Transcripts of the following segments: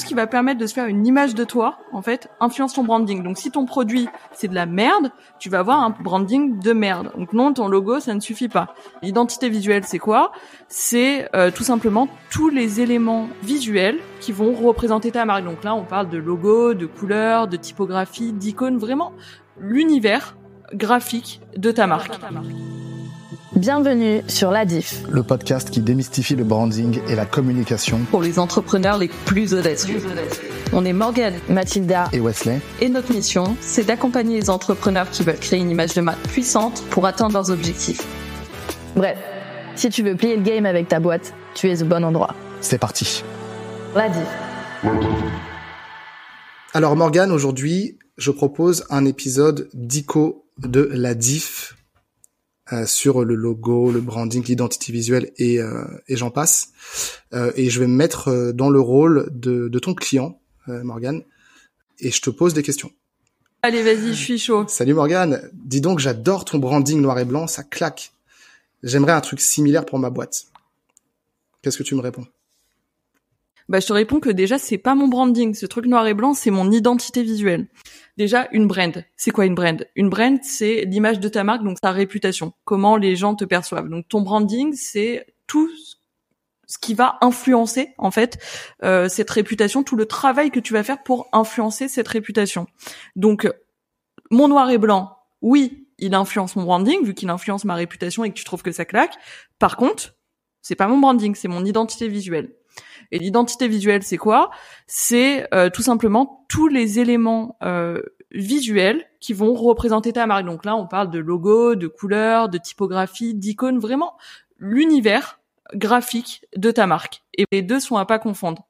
ce qui va permettre de se faire une image de toi, en fait, influence ton branding. Donc si ton produit c'est de la merde, tu vas avoir un branding de merde. Donc non, ton logo ça ne suffit pas. L'identité visuelle c'est quoi? C'est euh, tout simplement tous les éléments visuels qui vont représenter ta marque. Donc là on parle de logo, de couleurs, de typographie, d'icônes, vraiment l'univers graphique de ta marque. Bienvenue sur La Diff, le podcast qui démystifie le branding et la communication pour les entrepreneurs les plus audacieux. On est Morgan, Mathilda et Wesley. Et notre mission, c'est d'accompagner les entrepreneurs qui veulent créer une image de marque puissante pour atteindre leurs objectifs. Bref, si tu veux plier le game avec ta boîte, tu es au bon endroit. C'est parti. La Diff. Alors Morgan, aujourd'hui, je propose un épisode d'ICO de la Diff sur le logo, le branding, l'identité visuelle et, euh, et j'en passe. Euh, et je vais me mettre dans le rôle de, de ton client, Morgan, et je te pose des questions. Allez, vas-y, je suis chaud. Salut Morgan. Dis donc, j'adore ton branding noir et blanc, ça claque. J'aimerais un truc similaire pour ma boîte. Qu'est-ce que tu me réponds? Bah, je te réponds que déjà, c'est pas mon branding. Ce truc noir et blanc, c'est mon identité visuelle. Déjà, une brand. C'est quoi une brand? Une brand, c'est l'image de ta marque, donc ta réputation. Comment les gens te perçoivent. Donc ton branding, c'est tout ce qui va influencer en fait euh, cette réputation, tout le travail que tu vas faire pour influencer cette réputation. Donc mon noir et blanc, oui, il influence mon branding vu qu'il influence ma réputation et que tu trouves que ça claque. Par contre, c'est pas mon branding, c'est mon identité visuelle. Et l'identité visuelle, c'est quoi? C'est euh, tout simplement tous les éléments euh, visuels qui vont représenter ta marque. Donc là, on parle de logo, de couleurs, de typographie, d'icônes, vraiment l'univers graphique de ta marque. Et les deux sont à pas confondre.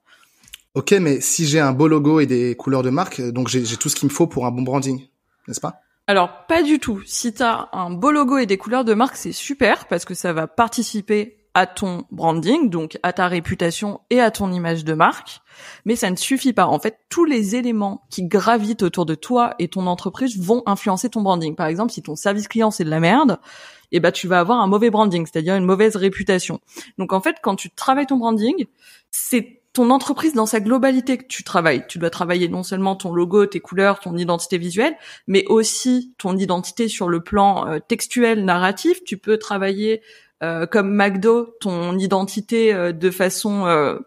Ok, mais si j'ai un beau logo et des couleurs de marque, donc j'ai tout ce qu'il me faut pour un bon branding, n'est-ce pas? Alors pas du tout. Si tu as un beau logo et des couleurs de marque, c'est super parce que ça va participer à ton branding, donc à ta réputation et à ton image de marque. Mais ça ne suffit pas. En fait, tous les éléments qui gravitent autour de toi et ton entreprise vont influencer ton branding. Par exemple, si ton service client c'est de la merde, eh ben tu vas avoir un mauvais branding, c'est-à-dire une mauvaise réputation. Donc en fait, quand tu travailles ton branding, c'est ton entreprise dans sa globalité que tu travailles. Tu dois travailler non seulement ton logo, tes couleurs, ton identité visuelle, mais aussi ton identité sur le plan euh, textuel, narratif. Tu peux travailler comme McDo, ton identité euh, de façon, euh,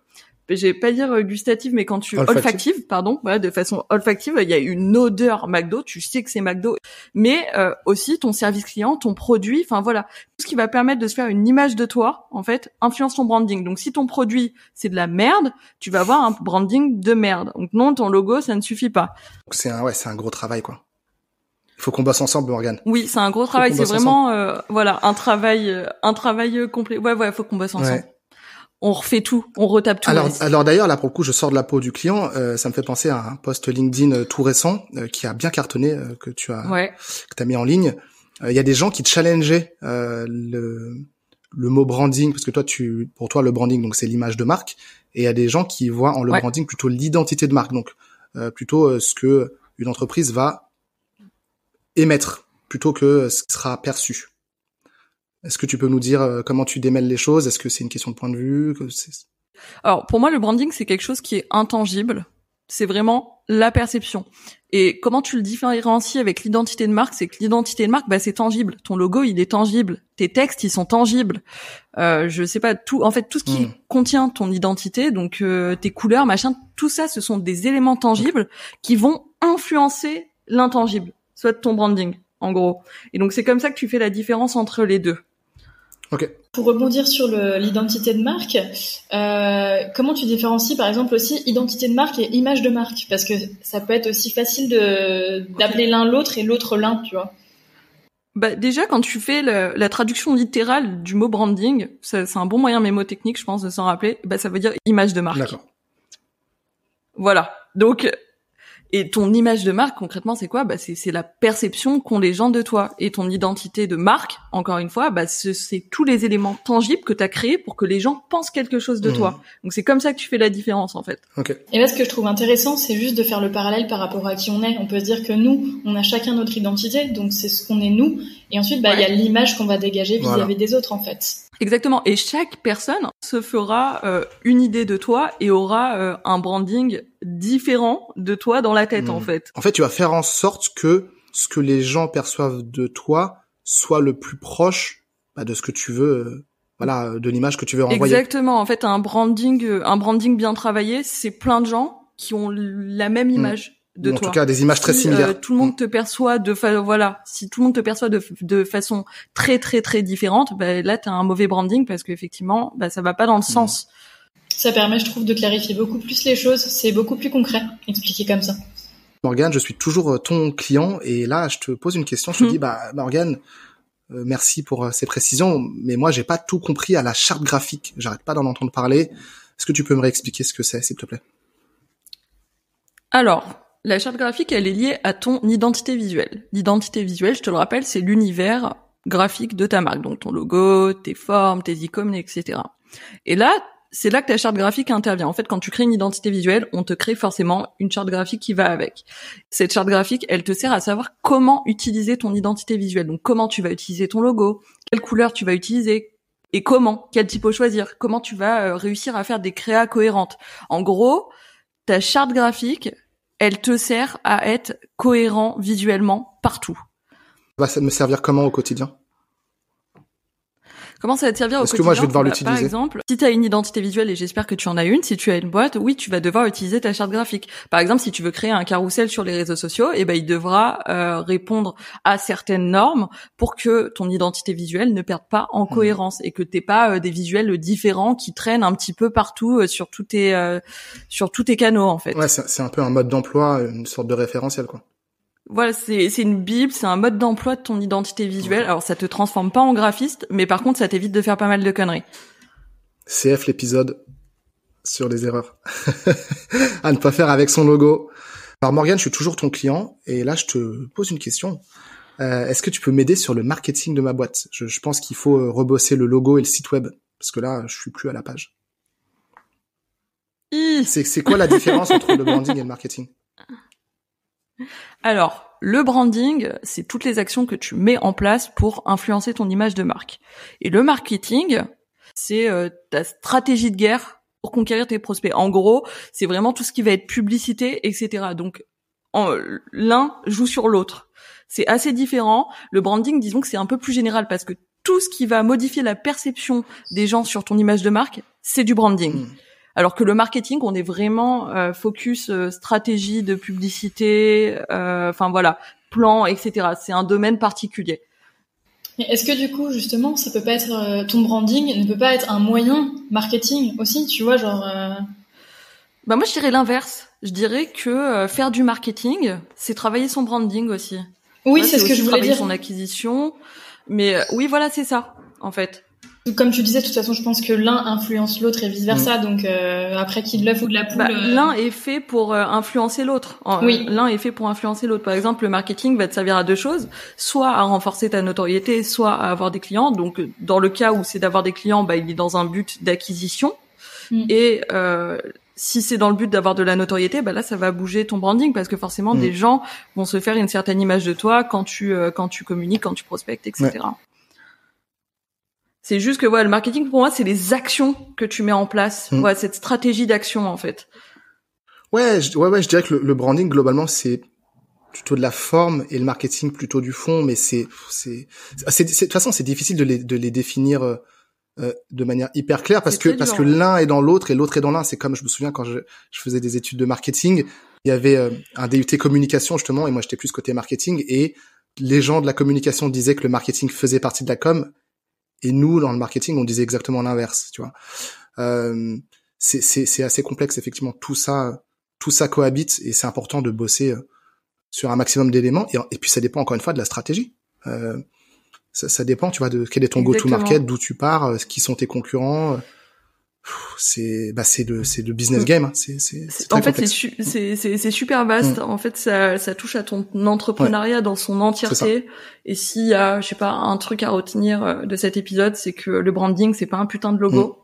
je vais pas dire gustative, mais quand tu olfactive, pardon, voilà, de façon olfactive, il y a une odeur McDo, tu sais que c'est McDo, mais aussi ton service client, ton produit, enfin voilà, tout ce qui va permettre de se faire une image de toi, en fait, influence ton branding. Donc si ton produit c'est de la merde, tu vas avoir un branding de merde. Donc non, ton logo ça ne suffit pas. C'est un ouais, c'est un gros travail quoi. Il faut qu'on bosse ensemble, Morgane. Oui, c'est un gros travail. C'est vraiment, euh, voilà, un travail, euh, un travail euh, complet. Ouais, ouais, faut qu'on bosse ensemble. On refait tout, on retape tout. Alors, alors d'ailleurs, là pour le coup, je sors de la peau du client. ça me fait penser à un post LinkedIn tout récent qui a bien cartonné, que tu as, ouais. que as mis en ligne. Il y a des gens qui challengeaient le le mot branding parce que toi, tu, pour toi, le branding, donc c'est l'image de marque. Et il y a des gens qui voient en le branding plutôt l'identité de marque, donc plutôt ce que une entreprise va émettre plutôt que ce qui sera perçu. Est-ce que tu peux nous dire euh, comment tu démêles les choses? Est-ce que c'est une question de point de vue? Alors pour moi, le branding c'est quelque chose qui est intangible. C'est vraiment la perception. Et comment tu le différencies avec l'identité de marque C'est que l'identité de marque, bah, c'est tangible. Ton logo, il est tangible. Tes textes, ils sont tangibles. Euh, je sais pas tout. En fait, tout ce qui hmm. contient ton identité, donc euh, tes couleurs, machin, tout ça, ce sont des éléments tangibles qui vont influencer l'intangible soit de ton branding, en gros. Et donc c'est comme ça que tu fais la différence entre les deux. Ok. Pour rebondir sur l'identité de marque, euh, comment tu différencies par exemple aussi identité de marque et image de marque? Parce que ça peut être aussi facile d'appeler l'un l'autre et l'autre l'un, tu vois. Bah déjà quand tu fais la, traduction littérale du mot branding, c'est un bon moyen mémotechnique, je pense, de s'en rappeler. Bah ça veut dire image de marque. D'accord. Voilà. Donc et ton image de marque, concrètement, c'est quoi? Bah, c'est, la perception qu'ont les gens de toi. Et ton identité de marque, encore une fois, bah, c'est, tous les éléments tangibles que tu as créés pour que les gens pensent quelque chose de mmh. toi. Donc c'est comme ça que tu fais la différence, en fait. Et là, ce que je trouve intéressant, c'est juste de faire le parallèle par rapport à qui on est. On peut se dire que nous, on a chacun notre identité, donc c'est ce qu'on est nous. Et ensuite, bah, il y a l'image qu'on va dégager vis-à-vis des autres, en fait. Exactement. Et chaque personne se fera euh, une idée de toi et aura euh, un branding différent de toi dans la tête, en Hmm. fait. En fait, tu vas faire en sorte que ce que les gens perçoivent de toi soit le plus proche bah, de ce que tu veux, euh, voilà, euh, de l'image que tu veux renvoyer. Exactement. En fait, un branding, euh, un branding bien travaillé, c'est plein de gens qui ont la même image de Hmm. Ou en toi. tout cas, des images très Si, similaires. euh, tout le monde te perçoit de fa voilà, si tout le monde te perçoit de, de façon très très très différente, bah, là t'as un mauvais branding parce qu'effectivement, bah, ça va pas dans le Hmm. sens. Ça permet, je trouve, de clarifier beaucoup plus les choses. C'est beaucoup plus concret, expliqué comme ça. Morgane, je suis toujours euh, ton client et là, je te pose une question. Je te Mhm. dis, bah, Morgane, euh, merci pour euh, ces précisions, mais moi, j'ai pas tout compris à la charte graphique. J'arrête pas d'en entendre parler. Est-ce que tu peux me réexpliquer ce que c'est, s'il te plaît? Alors, la charte graphique, elle est liée à ton identité visuelle. L'identité visuelle, je te le rappelle, c'est l'univers graphique de ta marque, donc ton logo, tes formes, tes icônes, etc. Et là, c'est là que ta charte graphique intervient. En fait, quand tu crées une identité visuelle, on te crée forcément une charte graphique qui va avec. Cette charte graphique, elle te sert à savoir comment utiliser ton identité visuelle. Donc, comment tu vas utiliser ton logo, quelle couleur tu vas utiliser, et comment, quel typo choisir, comment tu vas euh, réussir à faire des créas cohérentes. En gros, ta charte graphique, elle te sert à être cohérent visuellement partout. Va ça me servir comment au quotidien? Comment ça va te servir au Est-ce que moi, je vais devoir Bah, l'utiliser Par exemple, si tu as une identité visuelle et j'espère que tu en as une, si tu as une boîte, oui, tu vas devoir utiliser ta charte graphique. Par exemple, si tu veux créer un carrousel sur les réseaux sociaux, eh ben il devra euh, répondre à certaines normes pour que ton identité visuelle ne perde pas en Mmh. cohérence et que t'aies pas euh, des visuels différents qui traînent un petit peu partout euh, sur tous tes euh, sur tous tes canaux en fait. Ouais, c'est un peu un mode d'emploi, une sorte de référentiel, quoi. Voilà, c'est une bible, c'est un mode d'emploi de ton identité visuelle. Alors ça te transforme pas en graphiste, mais par contre ça t'évite de faire pas mal de conneries. CF l'épisode sur les erreurs à ne pas faire avec son logo. Alors Morgane, je suis toujours ton client et là je te pose une question. Euh, Est-ce que tu peux m'aider sur le marketing de ma boîte? Je, je pense qu'il faut euh, rebosser le logo et le site web parce que là je suis plus à la page. C'est quoi la différence entre le branding et le marketing? Alors, le branding, c'est toutes les actions que tu mets en place pour influencer ton image de marque. Et le marketing, c'est euh, ta stratégie de guerre pour conquérir tes prospects. En gros, c'est vraiment tout ce qui va être publicité, etc. Donc, l'un joue sur l'autre. C'est assez différent. Le branding, disons que c'est un peu plus général parce que tout ce qui va modifier la perception des gens sur ton image de marque, c'est du branding. Hmm. Alors que le marketing, on est vraiment euh, focus euh, stratégie de publicité, euh, enfin voilà, plan, etc. C'est un domaine particulier. Est-ce que du coup, justement, ça peut pas être euh, ton branding ne peut pas être un moyen marketing aussi, tu vois, genre euh, Bah moi, je dirais l'inverse. Je dirais que euh, faire du marketing, c'est travailler son branding aussi. Oui, c'est ce que je voulais travailler dire. son acquisition. Mais euh, oui, voilà, c'est ça, en fait. Comme tu disais, de toute façon, je pense que l'un influence l'autre et vice versa. Donc euh, après, qui de l'œuf ou de la poule Bah, euh, L'un est fait pour euh, influencer l'autre. En- Oui. L'un est fait pour influencer l'autre. Par exemple, le marketing va te servir à deux choses soit à renforcer ta notoriété, soit à avoir des clients. Donc, euh, dans le cas où c'est d'avoir des clients, bah, il est dans un but d'acquisition. Mm. Et euh, si c'est dans le but d'avoir de la notoriété, bah là, ça va bouger ton branding parce que forcément, Mm. des gens vont se faire une certaine image de toi quand tu euh, quand tu communiques, quand tu prospectes, etc. C'est juste que voilà, le marketing pour moi, c'est les actions que tu mets en place. Mm. Ouais, cette stratégie d'action en fait. Ouais, je, ouais, ouais, je dirais que le, le branding globalement c'est plutôt de la forme et le marketing plutôt du fond, mais c'est, c'est, de toute façon c'est difficile de les, de les définir euh, euh, de manière hyper claire parce que parce que ouais. l'un est dans l'autre et l'autre est dans l'un. C'est comme je me souviens quand je, je faisais des études de marketing, il y avait euh, un DUT communication justement et moi j'étais plus côté marketing et les gens de la communication disaient que le marketing faisait partie de la com et nous dans le marketing on disait exactement l'inverse, tu vois. Euh, c'est, c'est, c'est assez complexe effectivement tout ça tout ça cohabite et c'est important de bosser euh, sur un maximum d'éléments et, et puis ça dépend encore une fois de la stratégie. Euh, ça, ça dépend, tu vois, de quel est ton go-to-market, d'où tu pars, euh, qui sont tes concurrents. C'est bah c'est le c'est le business Mm. game. hein, C'est c'est c'est En fait, c'est c'est c'est c'est super vaste. En fait, ça ça touche à ton entrepreneuriat dans son entièreté. Et s'il y a, je sais pas, un truc à retenir euh, de cet épisode, c'est que le branding, c'est pas un putain de logo,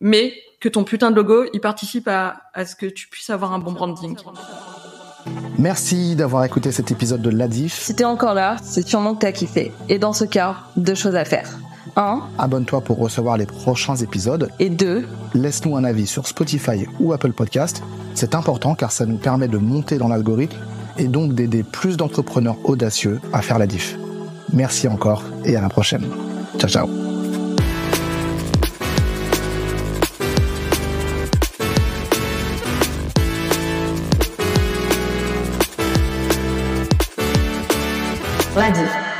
mais que ton putain de logo, il participe à à ce que tu puisses avoir un bon branding. Merci d'avoir écouté cet épisode de l'Adif. Si t'es encore là, c'est sûrement que t'as kiffé. Et dans ce cas, deux choses à faire. 1. Abonne-toi pour recevoir les prochains épisodes. Et 2. Laisse-nous un avis sur Spotify ou Apple Podcast. C'est important car ça nous permet de monter dans l'algorithme et donc d'aider plus d'entrepreneurs audacieux à faire la diff. Merci encore et à la prochaine. Ciao ciao. La diff.